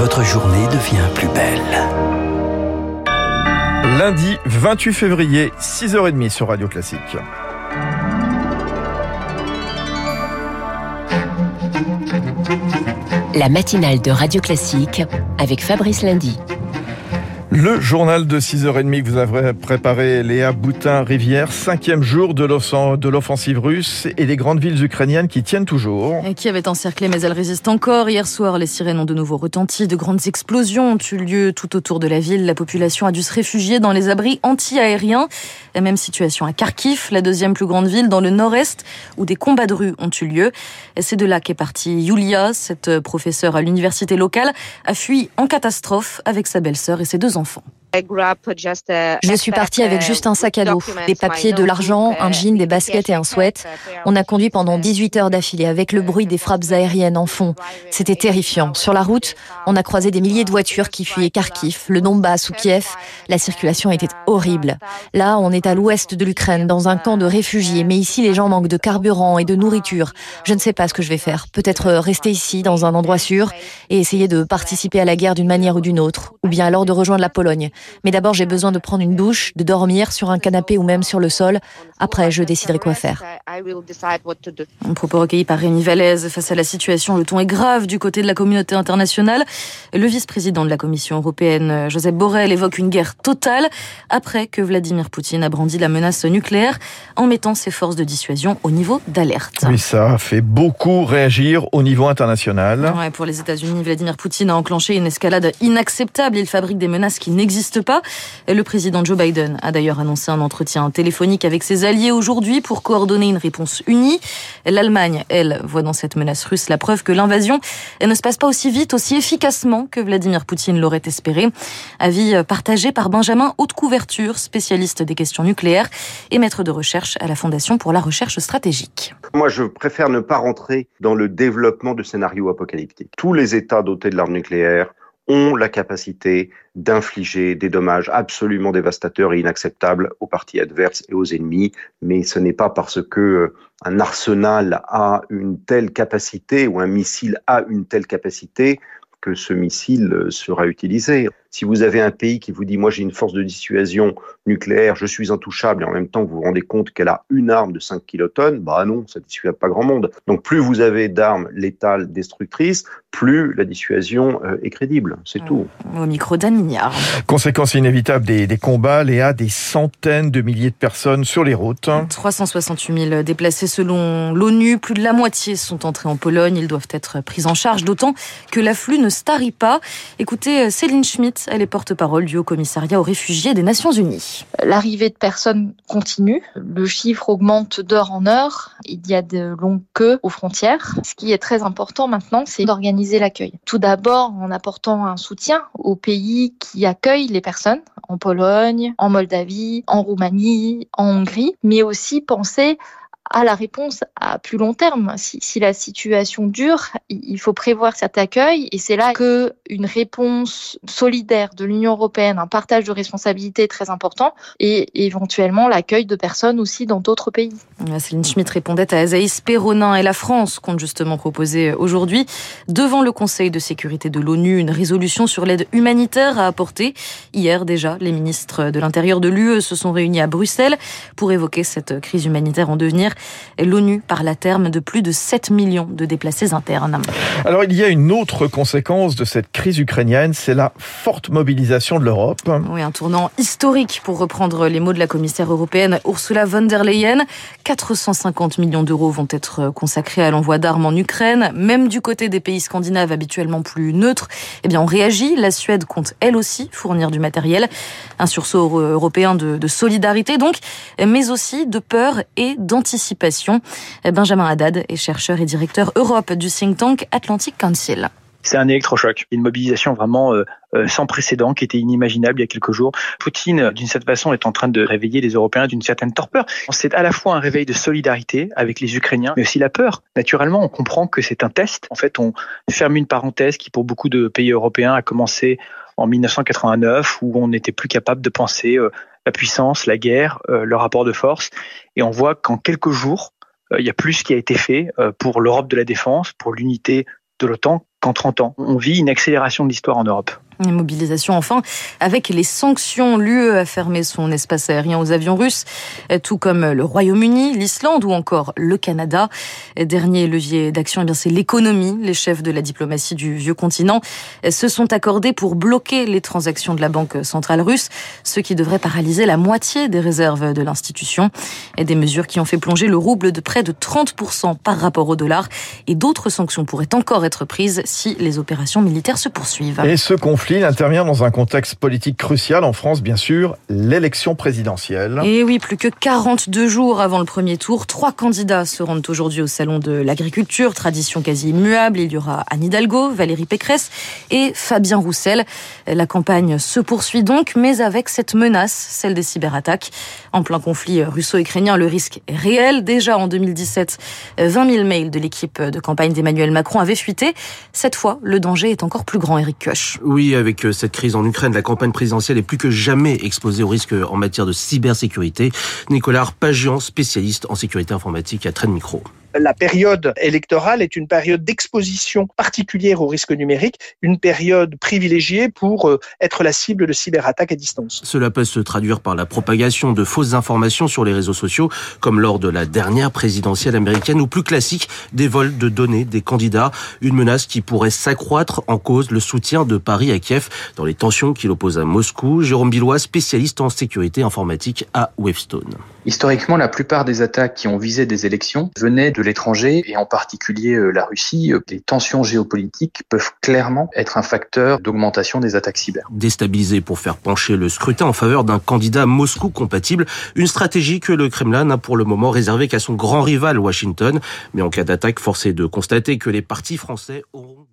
votre journée devient plus belle. Lundi 28 février, 6h30 sur Radio Classique. La matinale de Radio Classique avec Fabrice Lundy. Le journal de 6h30 que vous avez préparé, Léa Boutin-Rivière, cinquième jour de l'offensive russe et les grandes villes ukrainiennes qui tiennent toujours. Et qui avait encerclé, mais elles résistent encore. Hier soir, les sirènes ont de nouveau retenti. De grandes explosions ont eu lieu tout autour de la ville. La population a dû se réfugier dans les abris anti-aériens. La même situation à Kharkiv, la deuxième plus grande ville dans le nord-est, où des combats de rue ont eu lieu. C'est de là qu'est partie Yulia, cette professeure à l'université locale, a fui en catastrophe avec sa belle-sœur et ses deux enfants enfant. Je suis partie avec juste un sac à dos, des papiers, de l'argent, un jean, des baskets et un sweat. On a conduit pendant 18 heures d'affilée avec le bruit des frappes aériennes en fond. C'était terrifiant. Sur la route, on a croisé des milliers de voitures qui fuyaient Kharkiv, le Donbass ou Kiev. La circulation était horrible. Là, on est à l'ouest de l'Ukraine, dans un camp de réfugiés, mais ici, les gens manquent de carburant et de nourriture. Je ne sais pas ce que je vais faire. Peut-être rester ici, dans un endroit sûr, et essayer de participer à la guerre d'une manière ou d'une autre, ou bien alors de rejoindre la Pologne. Mais d'abord, j'ai besoin de prendre une douche, de dormir sur un canapé ou même sur le sol. Après, je déciderai quoi faire. Un propos recueilli par Rémi Vallès. Face à la situation, le ton est grave du côté de la communauté internationale. Le vice-président de la Commission européenne, Joseph Borrell, évoque une guerre totale après que Vladimir Poutine a brandi la menace nucléaire en mettant ses forces de dissuasion au niveau d'alerte. Oui, ça fait beaucoup réagir au niveau international. Ouais, pour les États-Unis, Vladimir Poutine a enclenché une escalade inacceptable. Il fabrique des menaces qui n'existent pas. Le président Joe Biden a d'ailleurs annoncé un entretien téléphonique avec ses alliés aujourd'hui pour coordonner une réponse unie. L'Allemagne, elle, voit dans cette menace russe la preuve que l'invasion ne se passe pas aussi vite, aussi efficacement que Vladimir Poutine l'aurait espéré. Avis partagé par Benjamin Haute Couverture, spécialiste des questions nucléaires et maître de recherche à la Fondation pour la recherche stratégique. Moi, je préfère ne pas rentrer dans le développement de scénarios apocalyptiques. Tous les États dotés de l'arme nucléaire ont la capacité d'infliger des dommages absolument dévastateurs et inacceptables aux parties adverses et aux ennemis, mais ce n'est pas parce que euh, un arsenal a une telle capacité ou un missile a une telle capacité que ce missile euh, sera utilisé. Si vous avez un pays qui vous dit, moi j'ai une force de dissuasion nucléaire, je suis intouchable, et en même temps vous vous rendez compte qu'elle a une arme de 5 kilotonnes, bah non, ça ne dissuade pas grand monde. Donc plus vous avez d'armes létales destructrices, plus la dissuasion euh, est crédible, c'est tout. Au micro d'Anne Mignard. Conséquence inévitable des, des combats, Léa, des centaines de milliers de personnes sur les routes. 368 000 déplacés selon l'ONU, plus de la moitié sont entrés en Pologne, ils doivent être pris en charge, d'autant que l'afflux ne starit pas. Écoutez euh, Céline Schmitt, elle est porte-parole du Haut Commissariat aux réfugiés des Nations Unies. L'arrivée de personnes continue. Le chiffre augmente d'heure en heure. Il y a de longues queues aux frontières. Ce qui est très important maintenant, c'est d'organiser l'accueil. Tout d'abord en apportant un soutien aux pays qui accueillent les personnes, en Pologne, en Moldavie, en Roumanie, en Hongrie, mais aussi penser à la réponse à plus long terme. Si, la situation dure, il faut prévoir cet accueil et c'est là que une réponse solidaire de l'Union européenne, un partage de responsabilités très important et éventuellement l'accueil de personnes aussi dans d'autres pays. Céline Schmitt répondait à Azaïs Perronin et la France compte justement proposer aujourd'hui devant le Conseil de sécurité de l'ONU une résolution sur l'aide humanitaire à apporter. Hier déjà, les ministres de l'Intérieur de l'UE se sont réunis à Bruxelles pour évoquer cette crise humanitaire en devenir. L'ONU parle à terme de plus de 7 millions de déplacés internes. Alors il y a une autre conséquence de cette crise ukrainienne, c'est la forte mobilisation de l'Europe. Oui, un tournant historique pour reprendre les mots de la commissaire européenne Ursula von der Leyen. 450 millions d'euros vont être consacrés à l'envoi d'armes en Ukraine. Même du côté des pays scandinaves habituellement plus neutres, eh bien on réagit. La Suède compte elle aussi fournir du matériel. Un sursaut européen de, de solidarité donc, mais aussi de peur et d'anticipation Benjamin Haddad est chercheur et directeur Europe du think tank Atlantic Council. C'est un électrochoc, une mobilisation vraiment euh, euh, sans précédent qui était inimaginable il y a quelques jours. Poutine, d'une certaine façon, est en train de réveiller les Européens d'une certaine torpeur. C'est à la fois un réveil de solidarité avec les Ukrainiens, mais aussi la peur. Naturellement, on comprend que c'est un test. En fait, on ferme une parenthèse qui, pour beaucoup de pays européens, a commencé en 1989, où on n'était plus capable de penser euh, la puissance, la guerre, le rapport de force. Et on voit qu'en quelques jours, il y a plus qui a été fait pour l'Europe de la défense, pour l'unité de l'OTAN qu'en 30 ans, on vit une accélération de l'histoire en Europe. Une mobilisation enfin avec les sanctions. L'UE a fermé son espace aérien aux avions russes, tout comme le Royaume-Uni, l'Islande ou encore le Canada. Dernier levier d'action, eh c'est l'économie. Les chefs de la diplomatie du vieux continent se sont accordés pour bloquer les transactions de la Banque centrale russe, ce qui devrait paralyser la moitié des réserves de l'institution. Des mesures qui ont fait plonger le rouble de près de 30% par rapport au dollar. Et d'autres sanctions pourraient encore être prises si les opérations militaires se poursuivent. Conflit intervient dans un contexte politique crucial en France, bien sûr, l'élection présidentielle. Et oui, plus que 42 jours avant le premier tour, trois candidats se rendent aujourd'hui au Salon de l'Agriculture, tradition quasi immuable. Il y aura Anne Hidalgo, Valérie Pécresse et Fabien Roussel. La campagne se poursuit donc, mais avec cette menace, celle des cyberattaques. En plein conflit russo-ukrainien, le risque est réel. Déjà en 2017, 20 000 mails de l'équipe de campagne d'Emmanuel Macron avaient fuité. Cette fois, le danger est encore plus grand, Eric Koch. Oui, avec euh, cette crise en Ukraine, la campagne présidentielle est plus que jamais exposée au risque en matière de cybersécurité. Nicolas Pagian, spécialiste en sécurité informatique à Trend Micro la période électorale est une période d'exposition particulière au risque numérique, une période privilégiée pour euh, être la cible de cyberattaques à distance. Cela peut se traduire par la propagation de fausses informations sur les réseaux sociaux, comme lors de la dernière présidentielle américaine, ou plus classique, des vols de données des candidats, une menace qui pourrait s'accroître en cause le soutien de Paris à Kiev dans les tensions qu'il oppose à Moscou. Jérôme Billois, spécialiste en sécurité informatique à Wavestone. Historiquement, la plupart des attaques qui ont visé des élections venaient de l'étranger et en particulier euh, la Russie, euh, les tensions géopolitiques peuvent clairement être un facteur d'augmentation des attaques cyber. Déstabilisé pour faire pencher le scrutin en faveur d'un candidat Moscou compatible, une stratégie que le Kremlin n'a pour le moment réservée qu'à son grand rival Washington. Mais en cas d'attaque, forcé de constater que les partis français auront